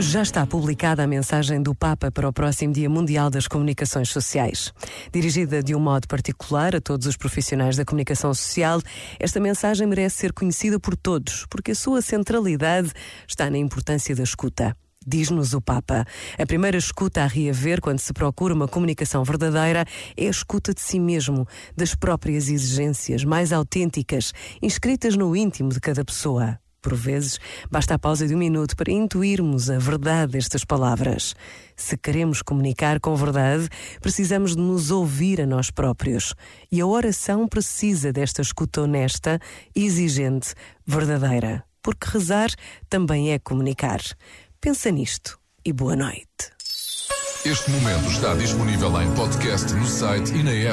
Já está publicada a mensagem do Papa para o próximo Dia Mundial das Comunicações Sociais. Dirigida de um modo particular a todos os profissionais da comunicação social, esta mensagem merece ser conhecida por todos, porque a sua centralidade está na importância da escuta. Diz-nos o Papa, a primeira escuta a reaver quando se procura uma comunicação verdadeira é a escuta de si mesmo, das próprias exigências mais autênticas, inscritas no íntimo de cada pessoa. Por vezes, basta a pausa de um minuto para intuirmos a verdade destas palavras. Se queremos comunicar com verdade, precisamos de nos ouvir a nós próprios. E a oração precisa desta escuta honesta, exigente, verdadeira. Porque rezar também é comunicar. Pensa nisto e boa noite. Este momento está disponível em podcast no site e na app.